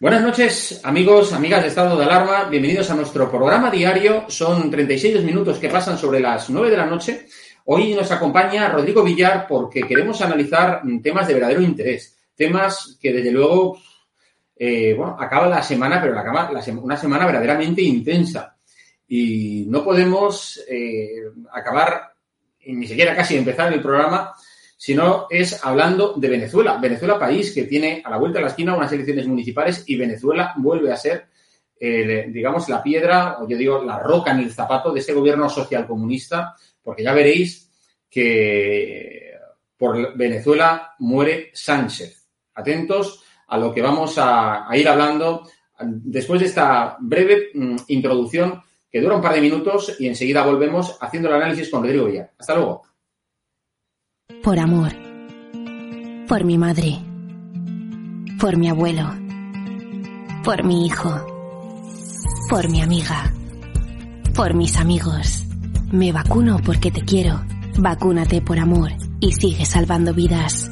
Buenas noches, amigos, amigas de estado de alarma. Bienvenidos a nuestro programa diario. Son 36 minutos que pasan sobre las 9 de la noche. Hoy nos acompaña Rodrigo Villar porque queremos analizar temas de verdadero interés. Temas que, desde luego, eh, acaba la semana, pero acaba la una semana verdaderamente intensa. Y no podemos eh, acabar, ni siquiera casi empezar el programa, sino es hablando de Venezuela. Venezuela, país que tiene a la vuelta de la esquina unas elecciones municipales y Venezuela vuelve a ser, eh, digamos, la piedra, o yo digo, la roca en el zapato de ese gobierno social comunista, porque ya veréis que por Venezuela muere Sánchez. Atentos a lo que vamos a, a ir hablando después de esta breve mm, introducción que dura un par de minutos y enseguida volvemos haciendo el análisis con Rodrigo Villar. Hasta luego. Por amor. Por mi madre. Por mi abuelo. Por mi hijo. Por mi amiga. Por mis amigos. Me vacuno porque te quiero. Vacúnate por amor y sigue salvando vidas.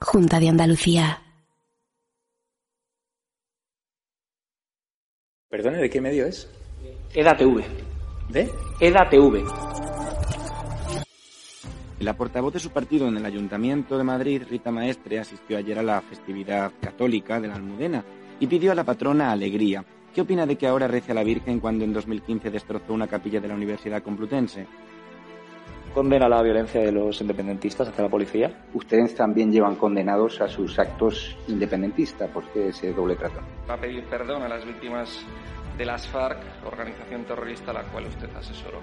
Junta de Andalucía. Perdone, ¿de qué medio es? EDATV. ¿De? EDATV. La portavoz de su partido en el Ayuntamiento de Madrid, Rita Maestre, asistió ayer a la festividad católica de la Almudena y pidió a la patrona alegría. ¿Qué opina de que ahora rece a la Virgen cuando en 2015 destrozó una capilla de la Universidad Complutense? Condena la violencia de los independentistas hacia la policía. Ustedes también llevan condenados a sus actos independentistas. ¿Por qué ese doble trato? Va a pedir perdón a las víctimas de las FARC, organización terrorista a la cual usted asesoró.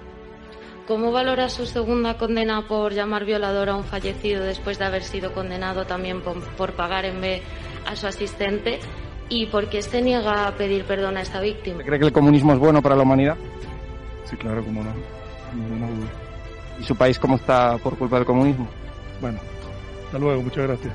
¿Cómo valora su segunda condena por llamar violador a un fallecido después de haber sido condenado también por, por pagar en B a su asistente? ¿Y por qué se niega a pedir perdón a esta víctima? ¿Cree que el comunismo es bueno para la humanidad? Sí, claro, cómo no. Ninguna duda. ¿Y su país cómo está por culpa del comunismo? Bueno, hasta luego, muchas gracias.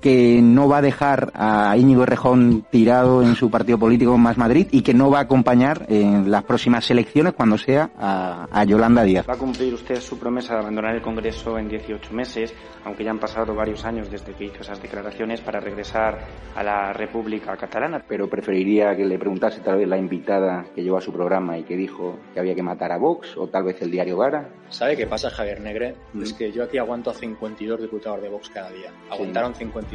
que no va a dejar a Íñigo Errejón tirado en su partido político Más Madrid y que no va a acompañar en las próximas elecciones cuando sea a, a, Yolanda Díaz. Va a cumplir usted su promesa de abandonar el Congreso en 18 meses, aunque ya han pasado varios años desde que hizo esas declaraciones para regresar a la República Catalana. Pero preferiría que le preguntase tal vez la invitada que llevó a su programa y que dijo que había que matar a Vox o tal vez el diario Gara. ¿Sabe qué pasa, Javier Negre? Mm. Es que yo aquí aguanto a 52 diputados de Vox cada día. Aguantaron sí. 50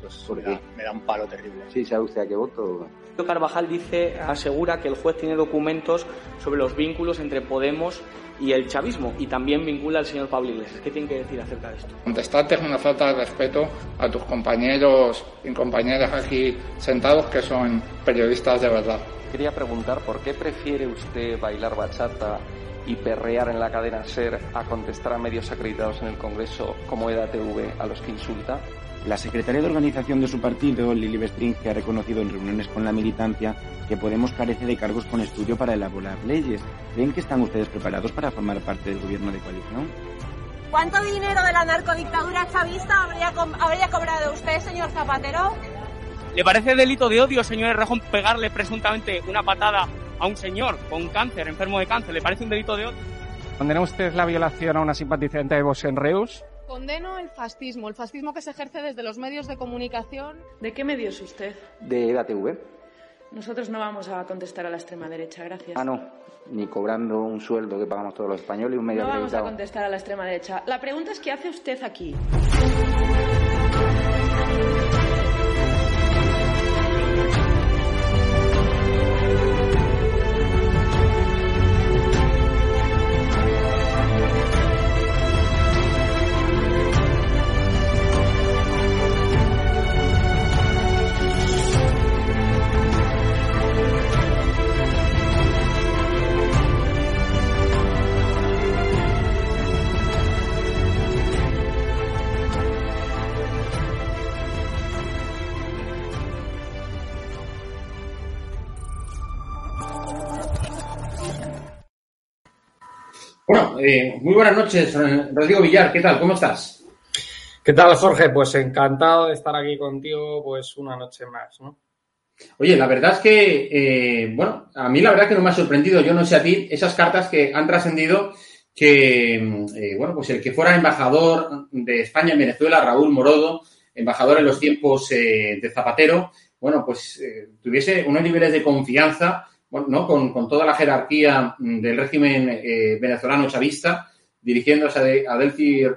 pues me da, me da, un palo terrible. Sí, ¿sabe usted a qué voto? Carvajal dice, asegura que el juez tiene documentos sobre los vínculos entre Podemos y el chavismo y también vincula al señor Pablo Iglesias. ¿Qué tiene que decir acerca de esto? Contestarte es una falta de respeto a tus compañeros y compañeras aquí sentados que son periodistas de verdad. Quería preguntar por qué prefiere usted bailar bachata y perrear en la cadena SER a contestar a medios acreditados en el Congreso como EDATV a los que insulta. La secretaria de organización de su partido, Lili Bestring, que ha reconocido en reuniones con la militancia que Podemos carece de cargos con estudio para elaborar leyes. ¿Creen que están ustedes preparados para formar parte del gobierno de coalición? ¿Cuánto dinero de la narcodictadura chavista habría, co habría cobrado usted, señor Zapatero? ¿Le parece delito de odio, señor Errejón, pegarle presuntamente una patada a un señor con cáncer, enfermo de cáncer? ¿Le parece un delito de odio? ¿Condena usted la violación a una simpatizante de Vox en Reus? Condeno el fascismo, el fascismo que se ejerce desde los medios de comunicación. ¿De qué medios usted? De EDATV. Nosotros no vamos a contestar a la extrema derecha, gracias. Ah, no, ni cobrando un sueldo que pagamos todos los españoles y un medio No vamos a contestar a la extrema derecha. La pregunta es, ¿qué hace usted aquí? Bueno, eh, muy buenas noches, Rodrigo Villar, ¿qué tal? ¿Cómo estás? ¿Qué tal, Jorge? Pues encantado de estar aquí contigo, pues una noche más, ¿no? Oye, la verdad es que, eh, bueno, a mí la verdad que no me ha sorprendido, yo no sé a ti, esas cartas que han trascendido que, eh, bueno, pues el que fuera embajador de España en Venezuela, Raúl Morodo, embajador en los tiempos eh, de Zapatero, bueno, pues tuviese unos niveles de confianza, bueno, ¿no? Con, con toda la jerarquía mm, del régimen eh, venezolano chavista, dirigiéndose a, de-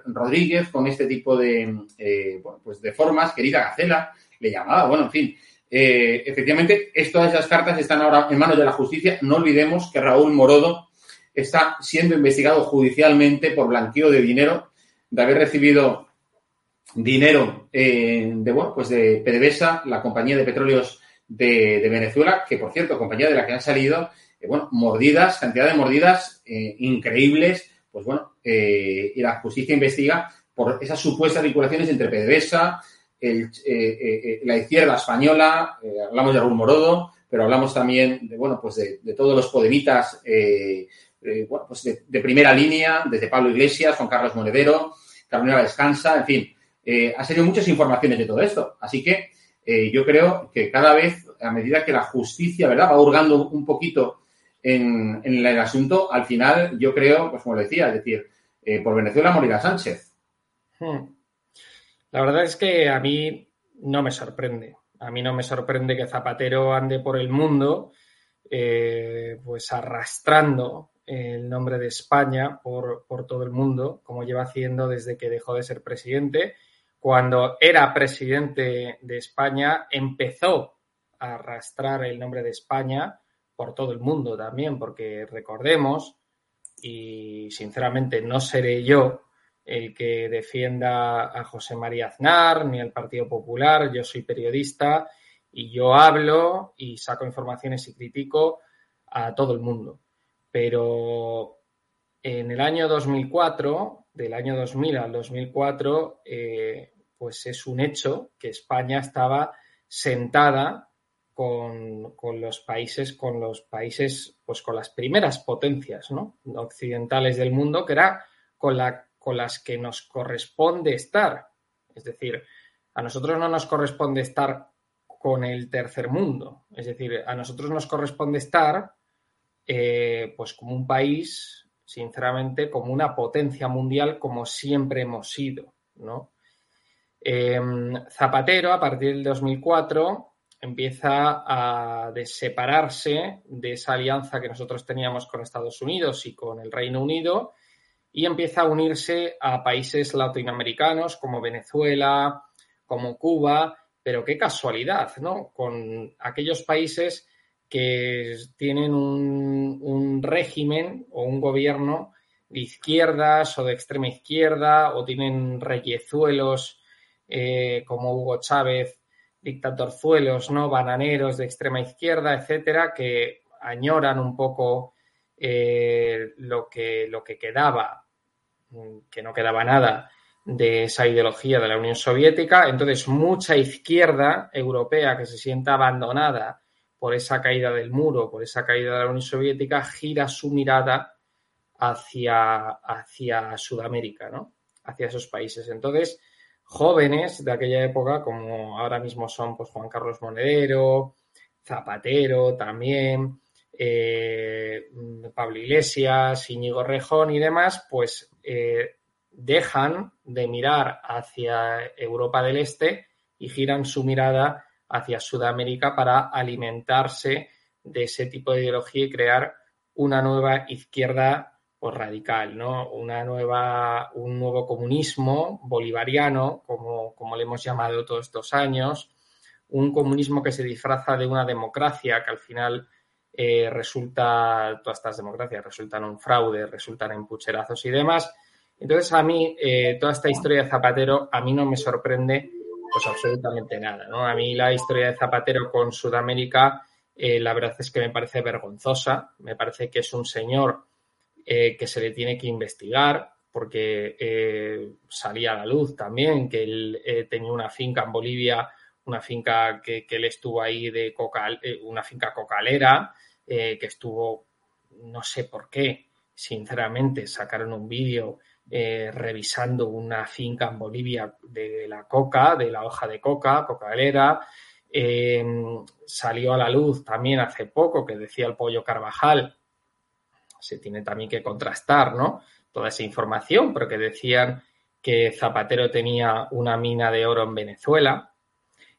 Rodríguez con este tipo de, eh, bueno, pues de formas, querida Gacela, le llamaba, bueno, en fin. Eh, efectivamente, todas esas cartas están ahora en manos de la justicia. No olvidemos que Raúl Morodo está siendo investigado judicialmente por blanqueo de dinero, de haber recibido dinero eh, de, bueno, pues de PDVSA, la compañía de petróleos de, Venezuela, que por cierto, compañía de la que han salido, eh, bueno, mordidas, cantidad de mordidas eh, increíbles, pues bueno, eh, y la justicia investiga por esas supuestas vinculaciones entre PDVSA, el, la izquierda española, hablamos de Raúl Morodo, pero hablamos también de, bueno, pues de, todos los podemitas, bueno, pues de, primera línea, desde Pablo Iglesias, Juan Carlos Monedero, Carolina Descansa, en fin, ha salido muchas informaciones de todo esto. Así que eh, yo creo que cada vez, a medida que la justicia, ¿verdad?, va hurgando un poquito en, el asunto, al final, yo creo, pues como decía, es decir, eh, por Venezuela morirá Sánchez. Hmm. La verdad es que a mí no me sorprende. A mí no me sorprende que Zapatero ande por el mundo, eh, pues arrastrando el nombre de España por todo el mundo, como lleva haciendo desde que dejó de ser presidente. Cuando era presidente de España, empezó a arrastrar el nombre de España por todo el mundo también, porque recordemos, y sinceramente no seré yo el que defienda a José María Aznar ni al Partido Popular, yo soy periodista y yo hablo y saco informaciones y critico a todo el mundo. Pero en el año 2004, del año 2000 al 2004, eh, pues es un hecho que España estaba sentada con, los países, con los países, pues con las primeras potencias occidentales del mundo, que era con las que nos corresponde estar. Es decir, a nosotros no nos corresponde estar con el tercer mundo. Es decir, a nosotros nos corresponde estar eh, pues como un país, sinceramente, como una potencia mundial, como siempre hemos sido, ¿no? Eh, Zapatero, a partir del 2004, empieza a separarse de esa alianza que nosotros teníamos con Estados Unidos y con el Reino Unido y empieza a unirse a países latinoamericanos como Venezuela, como Cuba, pero qué casualidad, ¿no? Con aquellos países que tienen un, un, régimen o un gobierno de izquierdas o de extrema izquierda o tienen reyezuelos eh, como Hugo Chávez, dictatorzuelos, ¿no? Bananeros de extrema izquierda, etcétera, que añoran un poco eh, lo, que, lo que quedaba, que no quedaba nada de esa ideología de la Unión Soviética. Entonces, mucha izquierda europea que se sienta abandonada por esa caída del muro, por esa caída de la Unión Soviética, gira su mirada hacia, hacia Sudamérica, ¿no? Hacia esos países. Entonces, jóvenes de aquella época, como ahora mismo son pues, Juan Carlos Monedero, Zapatero también, eh, Pablo Iglesias, Íñigo Rejón y demás, pues eh, dejan de mirar hacia Europa del Este y giran su mirada hacia Sudamérica para alimentarse de ese tipo de ideología y crear una nueva izquierda pues, radical, ¿no? Una nueva, un nuevo comunismo bolivariano, como, como le hemos llamado todos estos años, un comunismo que se disfraza de una democracia que al final eh, resulta, todas estas democracias resultan un fraude, resultan en pucherazos y demás. Entonces, a mí, eh, toda esta historia de Zapatero, a mí no me sorprende pues absolutamente nada, ¿no? A mí la historia de Zapatero con Sudamérica, eh, la verdad es que me parece vergonzosa, me parece que es un señor que se le tiene que investigar, porque salía a la luz también que él tenía una finca en Bolivia una finca que, él estuvo ahí de coca, eh, una finca cocalera, eh, que estuvo, no sé por qué, sinceramente, sacaron un vídeo eh, revisando una finca en Bolivia de la coca, de la hoja de coca, cocalera. salió a la luz también hace poco que decía el pollo Carvajal, se tiene también que contrastar, ¿no? Toda esa información, pero que decían que Zapatero tenía una mina de oro en Venezuela,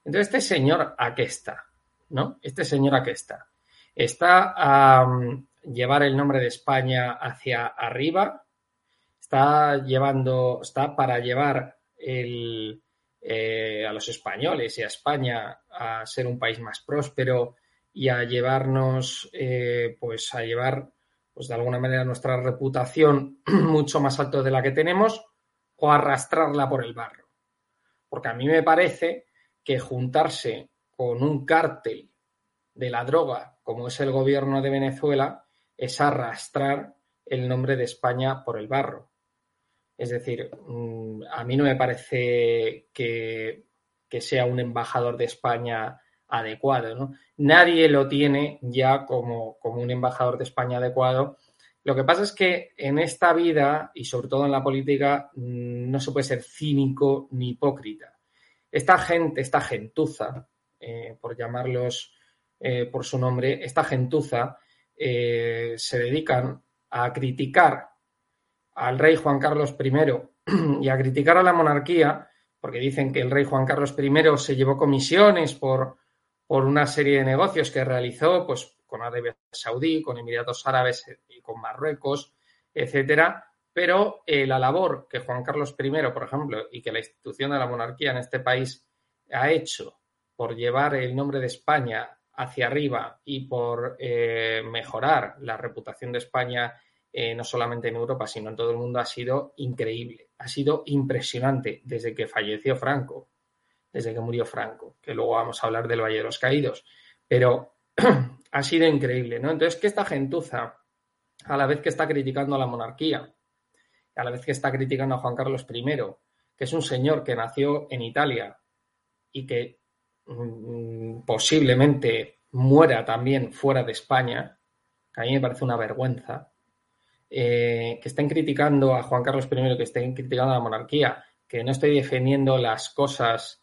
entonces, este señor, ¿a qué está? ¿No? Este señor, ¿a qué está? Está a llevar el nombre de España hacia arriba, está llevando, está para llevar eh, a los españoles y a España a ser un país más próspero y a llevarnos, eh, pues a llevar, pues de alguna manera nuestra reputación mucho más alto de la que tenemos o arrastrarla por el barro. Porque a mí me parece que juntarse con un cártel de la droga, como es el gobierno de Venezuela, es arrastrar el nombre de España por el barro. Es decir, mm, a mí no me parece que, sea un embajador de España adecuado. ¿no? Nadie lo tiene ya como, como un embajador de España adecuado. Lo que pasa es que en esta vida y sobre todo en la política mm, no se puede ser cínico ni hipócrita. Esta gente, esta gentuza, eh, por llamarlos eh, por su nombre, esta gentuza eh, se dedican a criticar al rey Juan Carlos I y a criticar a la monarquía, porque dicen que el rey Juan Carlos I se llevó comisiones por, por una serie de negocios que realizó pues, con Arabia Saudí, con Emiratos Árabes y con Marruecos, etcétera, pero eh, la labor que Juan Carlos I, por ejemplo, y que la institución de la monarquía en este país ha hecho por llevar el nombre de España hacia arriba y por eh, mejorar la reputación de España eh, no solamente en Europa, sino en todo el mundo, ha sido increíble, ha sido impresionante desde que falleció Franco, desde que murió Franco, que luego vamos a hablar del Valle de los Caídos, pero ha sido increíble, ¿no? Entonces, que esta gentuza, a la vez que está criticando a la monarquía, a la vez que está criticando a Juan Carlos I, que es un señor que nació en Italia y que mm, posiblemente muera también fuera de España, que a mí me parece una vergüenza, eh, que estén criticando a Juan Carlos I, que estén criticando a la monarquía, que no estoy defendiendo las cosas,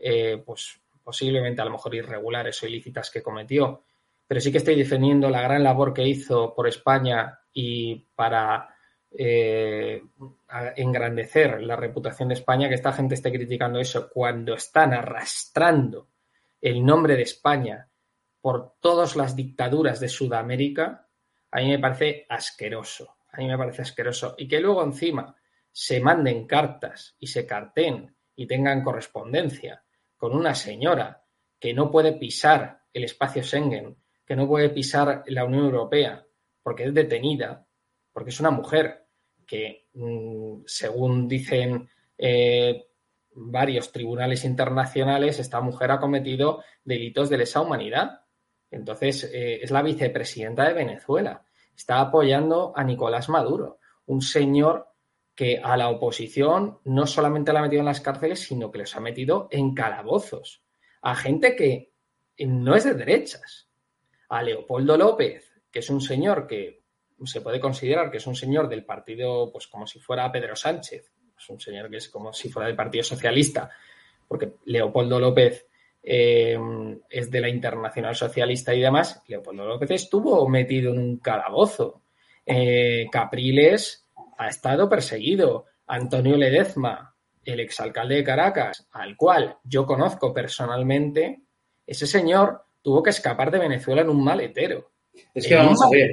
eh, pues posiblemente a lo mejor irregulares o ilícitas que cometió, pero sí que estoy defendiendo la gran labor que hizo por España y para eh, engrandecer la reputación de España, que esta gente esté criticando eso cuando están arrastrando el nombre de España por todas las dictaduras de Sudamérica, a mí me parece asqueroso. A mí me parece asqueroso. Y que luego encima se manden cartas y se carten y tengan correspondencia con una señora que no puede pisar el espacio Schengen, que no puede pisar la Unión Europea porque es detenida, porque es una mujer que, mm, según dicen eh, varios tribunales internacionales, esta mujer ha cometido delitos de lesa humanidad. Entonces, eh, es la vicepresidenta de Venezuela. Está apoyando a Nicolás Maduro, un señor que a la oposición no solamente la ha metido en las cárceles, sino que los ha metido en calabozos. A gente que no es de derechas. A Leopoldo López, que es un señor que se puede considerar que es un señor del partido, pues como si fuera Pedro Sánchez, es un señor que es como si fuera del Partido Socialista, porque Leopoldo López eh, es de la Internacional Socialista y demás. Leopoldo López estuvo metido en un calabozo. Eh, Capriles ha estado perseguido. Antonio Ledezma, el exalcalde de Caracas, al cual yo conozco personalmente, ese señor tuvo que escapar de Venezuela en un maletero. Es que vamos a ver.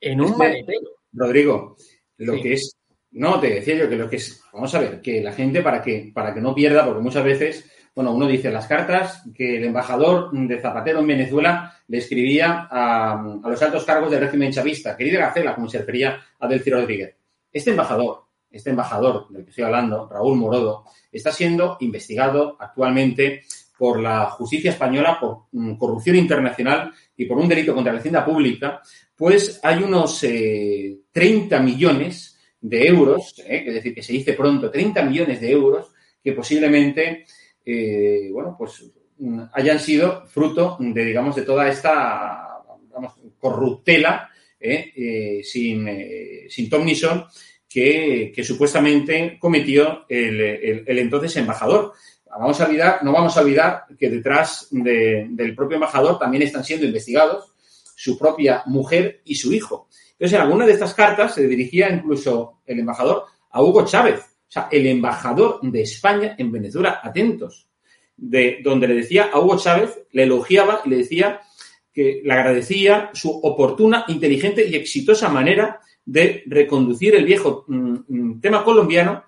En un maletero. Rodrigo, lo que es. No, te decía yo que lo que es. Vamos a ver, que la gente para que, para que no pierda, porque muchas veces, bueno, uno dice las cartas que el embajador de Zapatero en Venezuela le escribía a, a los altos cargos del régimen chavista, querida Gacela, como se refería a Delcy Rodríguez. Este embajador, este embajador del que estoy hablando, Raúl Morodo, está siendo investigado actualmente por la justicia española por mm, corrupción internacional y por un delito contra la hacienda pública, pues hay unos eh, 30 millones de euros, eh, es decir, que se dice pronto, 30 millones de euros que posiblemente, eh, bueno, pues mm, hayan sido fruto de, digamos, de toda esta, corruptela sin, eh, sin ton ni son que, que supuestamente cometió el, el- entonces embajador. Vamos a olvidar, no vamos a olvidar que detrás de- del propio embajador también están siendo investigados su propia mujer y su hijo. Entonces, en alguna de estas cartas se dirigía incluso el embajador a Hugo Chávez, o sea, el embajador de España en Venezuela, atentos, de donde le decía a Hugo Chávez, le elogiaba y le decía que le agradecía su oportuna, inteligente y exitosa manera de reconducir el viejo mm, mm, tema colombiano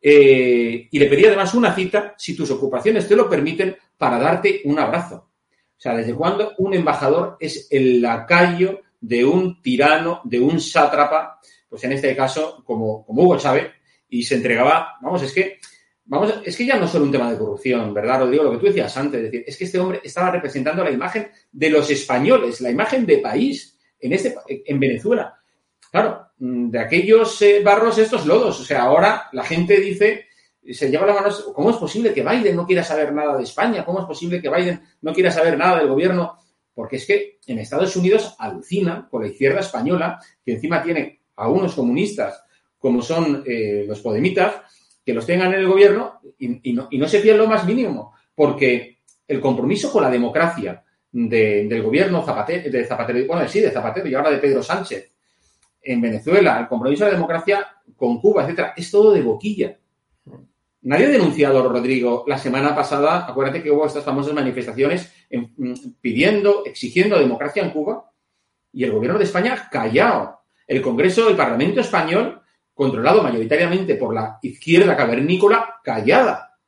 eh, y le pedía además una cita, si tus ocupaciones te lo permiten, para darte un abrazo. O sea, ¿desde cuándo un embajador es el lacayo de un tirano, de un sátrapa, pues en este caso, como, como Hugo Chávez, y se entregaba, vamos, es que, vamos, es que ya no es solo un tema de corrupción, ¿verdad, Rodrigo? Lo que tú decías antes, es decir, es que este hombre estaba representando la imagen de los españoles, la imagen de país en, este, en Venezuela. Claro, mm, de aquellos eh, barros estos lodos. O sea, ahora la gente dice, se lleva la mano, ¿cómo es posible que Biden no quiera saber nada de España? ¿Cómo es posible que Biden no quiera saber nada del gobierno? Porque es que en Estados Unidos alucina con la izquierda española, que encima tiene a unos comunistas como son eh, los podemitas, que los tengan en el gobierno y, no, y no se fían lo más mínimo, porque el compromiso con la democracia de- del gobierno Zapatero, de Zapatero, bueno, sí, de Zapatero y ahora de Pedro Sánchez, en Venezuela, el compromiso de la democracia con Cuba, etcétera, es todo de boquilla. Nadie ha denunciado, Rodrigo, la semana pasada, acuérdate que hubo estas famosas manifestaciones mm, pidiendo, exigiendo democracia en Cuba, y el gobierno de España callado. El Congreso, el Parlamento español, controlado mayoritariamente por la izquierda cavernícola, callada.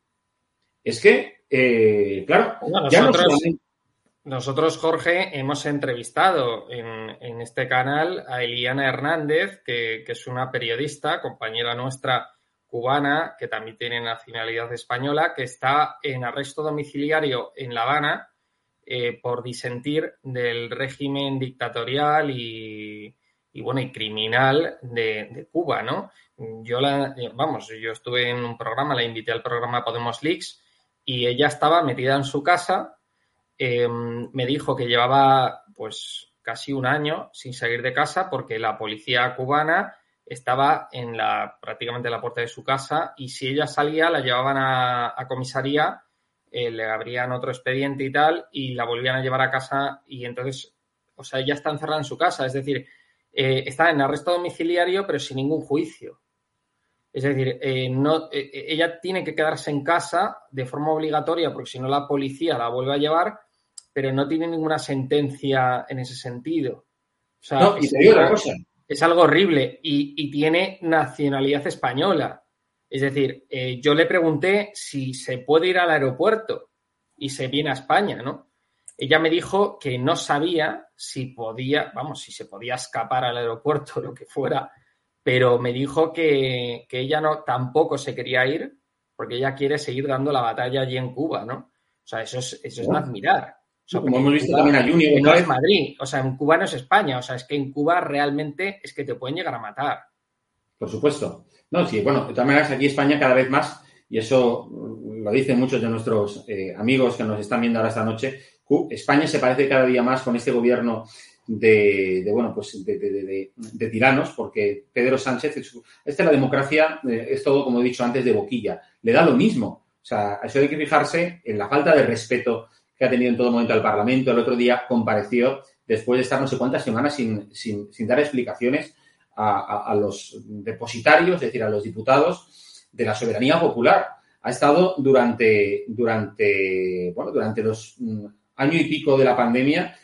Es que, eh, claro, Bueno, ya no nosotros, solamente- nosotros, Jorge, hemos entrevistado en, en este canal a Eliana Hernández, que, que es una periodista, compañera nuestra cubana, que también tiene nacionalidad española, que está en arresto domiciliario en La Habana eh, por disentir del régimen dictatorial y, y, bueno, y criminal de, Cuba, ¿no? Yo la, vamos, yo estuve en un programa, la invité al programa Podemos Leaks y ella estaba metida en su casa. eh, me dijo que llevaba pues casi un año sin salir de casa porque la policía cubana estaba en la prácticamente en la puerta de su casa y si ella salía la llevaban a, a comisaría, eh, le abrían otro expediente y tal y la volvían a llevar a casa y entonces, o sea, ella está encerrada en su casa, es decir, eh, está en arresto domiciliario pero sin ningún juicio. Es decir, eh, no, eh, ella tiene que quedarse en casa de forma obligatoria porque si no la policía la vuelve a llevar, pero no tiene ninguna sentencia en ese sentido. O sea, No, y es, te digo una algo, cosa. es algo horrible y, y tiene nacionalidad española. Es decir, eh, yo le pregunté si se puede ir al aeropuerto y se viene a España, ¿no? Ella me dijo que no sabía si podía, vamos, si se podía escapar al aeropuerto o lo que fuera, pero me dijo que, que ella no tampoco se quería ir porque ella quiere seguir dando la batalla allí en Cuba, ¿no? O sea, eso es, eso es de admirar. O sea, como hemos visto Cuba también a Junior no es. Madrid, o sea, en Cuba no es España, o sea, es que en Cuba realmente es que te pueden llegar a matar. Por supuesto. No, sí, bueno, de todas maneras aquí España cada vez más, y eso mm, lo dicen muchos de nuestros eh, amigos que nos están viendo ahora esta noche, España se parece cada día más con este gobierno de, de, bueno, pues de, tiranos, porque Pedro Sánchez, es- esta la democracia eh, es todo, como he dicho antes, de boquilla. Le da lo mismo. O sea, eso hay que fijarse en la falta de respeto que ha tenido en todo momento al Parlamento. El otro día compareció después de estar no sé cuántas semanas sin, sin, dar explicaciones a los depositarios, es decir, a los diputados de la soberanía popular. Ha estado durante, durante, bueno, durante los mm, año y pico de la pandemia,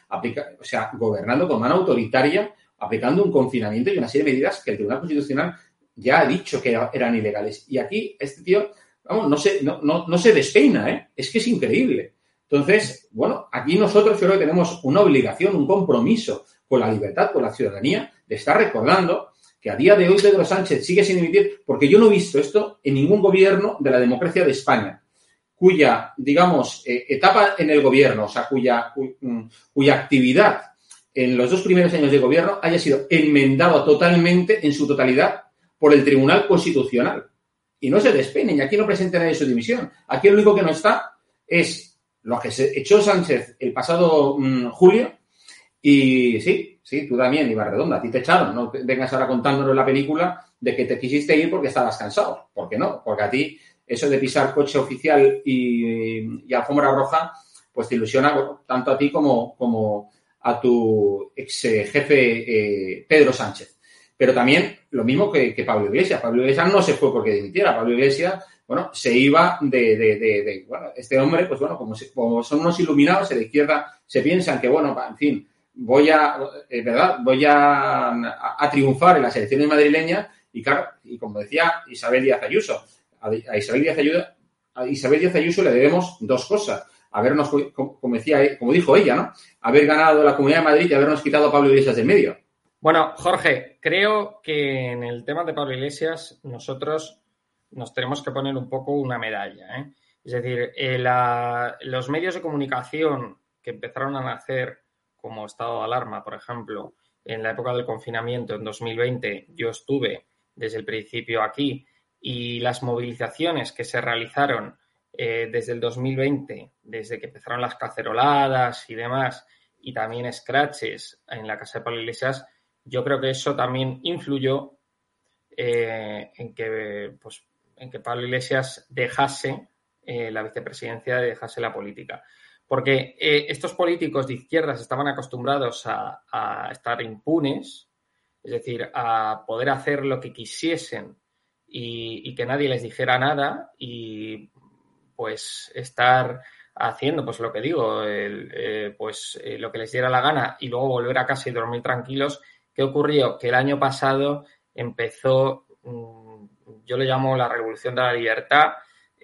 o sea, gobernando con mano autoritaria, aplicando un confinamiento y una serie de medidas que el Tribunal Constitucional ya ha dicho que eran ilegales. Y aquí este tío, vamos, no se, no, no, no se despeina, ¿eh? Es que es increíble. Entonces, bueno, aquí nosotros creo que tenemos una obligación, un compromiso con la libertad, con la ciudadanía, de estar recordando que a día de hoy Pedro Sánchez sigue sin emitir, porque yo no he visto esto en ningún gobierno de la democracia de España, cuya, digamos, eh, etapa en el gobierno, o sea, cuya, mm, cuya actividad en los dos primeros años de gobierno haya sido enmendado totalmente, en su totalidad, por el Tribunal Constitucional. Y no se despeinen, y aquí no presenta nadie su dimisión. Aquí lo único que no está es lo que se echó Sánchez el pasado mm, julio. Y sí, sí, tú también, Iba Redonda, a ti te echaron. No vengas ahora contándonos la película de que te quisiste ir porque estabas cansado. ¿Por qué no? Porque a ti eso de pisar coche oficial y, alfombra roja, pues te ilusiona tanto a ti como, como a tu ex jefe eh, Pedro Sánchez. Pero también lo mismo que, Pablo Iglesias. Pablo Iglesias no se fue porque dimitiera. Pablo Iglesias, bueno, se iba de, bueno, este hombre, pues bueno, como, como, son unos iluminados, de izquierda se piensan que, bueno, en fin, voy a, eh, ¿verdad? Voy a, a, triunfar en las elecciones madrileñas y y como decía Isabel Díaz Ayuso, a, Isabel Díaz Ayuso, le debemos dos cosas habernos, como, decía, como dijo ella, ¿no? Haber ganado la Comunidad de Madrid y habernos quitado a Pablo Iglesias del medio. Bueno, Jorge, creo que en el tema de Pablo Iglesias nosotros nos tenemos que poner un poco una medalla. ¿eh? Es decir, eh, los medios de comunicación que empezaron a nacer como estado de alarma, por ejemplo, en la época del confinamiento en 2020, yo estuve desde el principio aquí y las movilizaciones que se realizaron eh, desde el 2020, desde que empezaron las caceroladas y demás, y también scratches en la casa de Pablo Iglesias, yo creo que eso también influyó eh, en, que, pues, en que Pablo Iglesias dejase eh, la vicepresidencia, dejase la política. Porque estos políticos de izquierdas estaban acostumbrados a, estar impunes, es decir, a poder hacer lo que quisiesen y, que nadie les dijera nada y pues estar haciendo pues lo que digo, eh, pues eh, lo que les diera la gana y luego volver a casa y dormir tranquilos. ¿Qué ocurrió? Que el año pasado empezó, mm, yo le llamo la revolución de la libertad,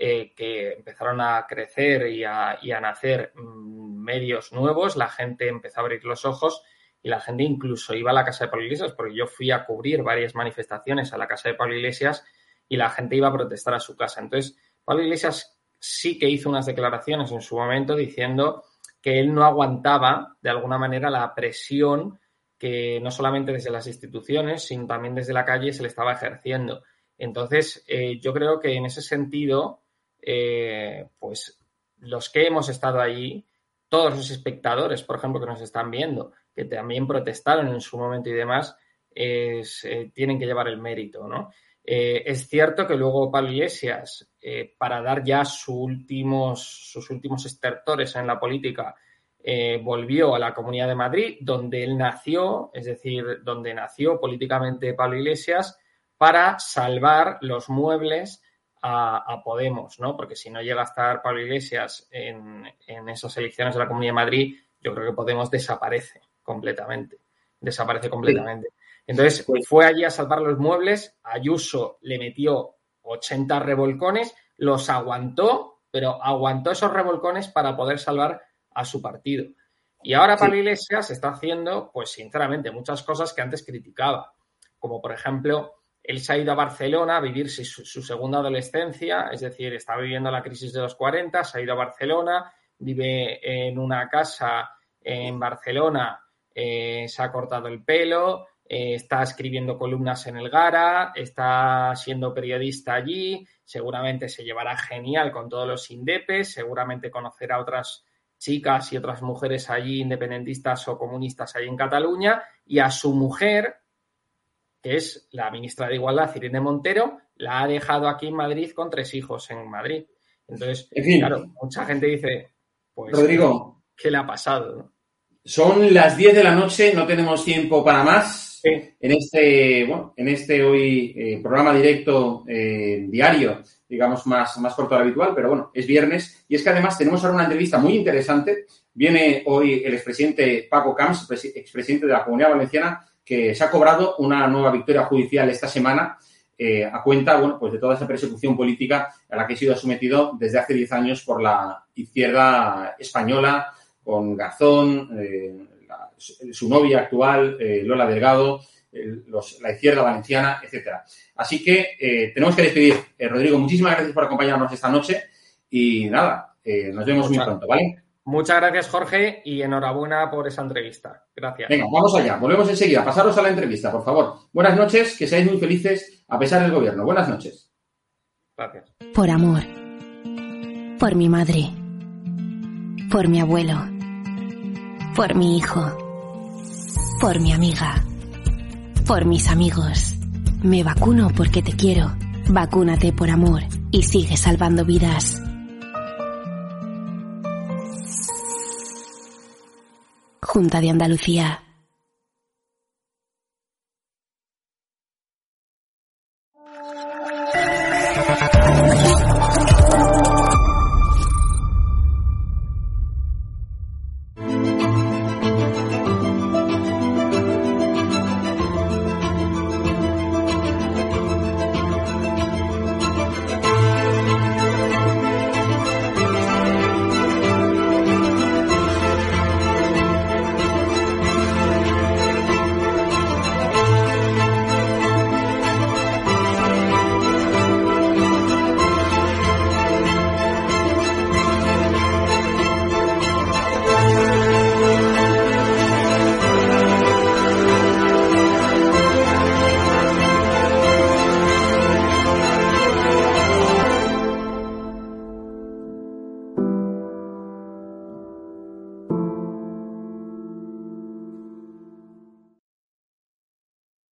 eh, que empezaron a crecer y a, nacer mm, medios nuevos, la gente empezó a abrir los ojos y la gente incluso iba a la casa de Pablo Iglesias, porque yo fui a cubrir varias manifestaciones a la casa de Pablo Iglesias y la gente iba a protestar a su casa. Entonces, Pablo Iglesias sí que hizo unas declaraciones en su momento diciendo que él no aguantaba de alguna manera la presión que no solamente desde las instituciones, sino también desde la calle se le estaba ejerciendo. Entonces, eh, yo creo que en ese sentido, eh, pues los que hemos estado allí, todos los espectadores, por ejemplo, que nos están viendo, que también protestaron en su momento y demás, eh, tienen que llevar el mérito, ¿no? Eh, es cierto que luego Pablo Iglesias, para dar ya sus últimos, sus últimos estertores en la política, volvió a la Comunidad de Madrid, donde él nació, es decir, donde nació políticamente Pablo Iglesias, para salvar los muebles a, Podemos, ¿no? Porque si no llega a estar Pablo Iglesias en, esas elecciones de la Comunidad de Madrid, yo creo que Podemos desaparece completamente. Desaparece completamente. Entonces fue allí a salvar los muebles, Ayuso le metió 80 revolcones, los aguantó, pero aguantó esos revolcones para poder salvar a su partido. Y ahora Pablo Iglesias está haciendo, pues sinceramente, muchas cosas que antes criticaba, como por ejemplo, él se ha ido a Barcelona a vivir su, segunda adolescencia, es decir, está viviendo la crisis de los 40, se ha ido a Barcelona, vive en una casa en Barcelona, eh, se ha cortado el pelo, eh, está escribiendo columnas en el Gara, está siendo periodista allí, seguramente se llevará genial con todos los indepes, seguramente conocerá a otras chicas y otras mujeres allí, independentistas o comunistas allí en Cataluña, y a su mujer, que es la ministra de Igualdad, Irene Montero, la ha dejado aquí en Madrid con tres hijos en Madrid. Entonces, claro, mucha gente dice, pues, Rodrigo, ¿qué le ha pasado? Son las 10 de la noche, no tenemos tiempo para más en este, bueno, en este hoy eh, programa directo eh, diario, digamos más, más corto de lo habitual, pero bueno, es viernes y es que además tenemos ahora una entrevista muy interesante. Viene hoy el expresidente Paco Camps, expresidente de la Comunidad Valenciana, que se ha cobrado una nueva victoria judicial esta semana eh, a cuenta bueno, pues de toda esa persecución política a la que ha sido sometido desde hace 10 años por la izquierda española, con Garzón, eh, su novia actual, eh, Lola Delgado, la izquierda valenciana, etcétera. Así que tenemos que despedir. Rodrigo, muchísimas gracias por acompañarnos esta noche y nada, nos vemos muy pronto, ¿vale? Muchas gracias, Jorge, y enhorabuena por esa entrevista. Gracias. Venga, vamos allá. Volvemos enseguida. Pasaros a la entrevista, por favor. Buenas noches, que seáis muy felices a pesar del gobierno. Buenas noches. Gracias. Por amor. Por mi madre. Por mi abuelo. Por mi hijo. Por mi amiga. Por mis amigos. Me vacuno porque te quiero. Vacúnate por amor y sigue salvando vidas. Junta de Andalucía.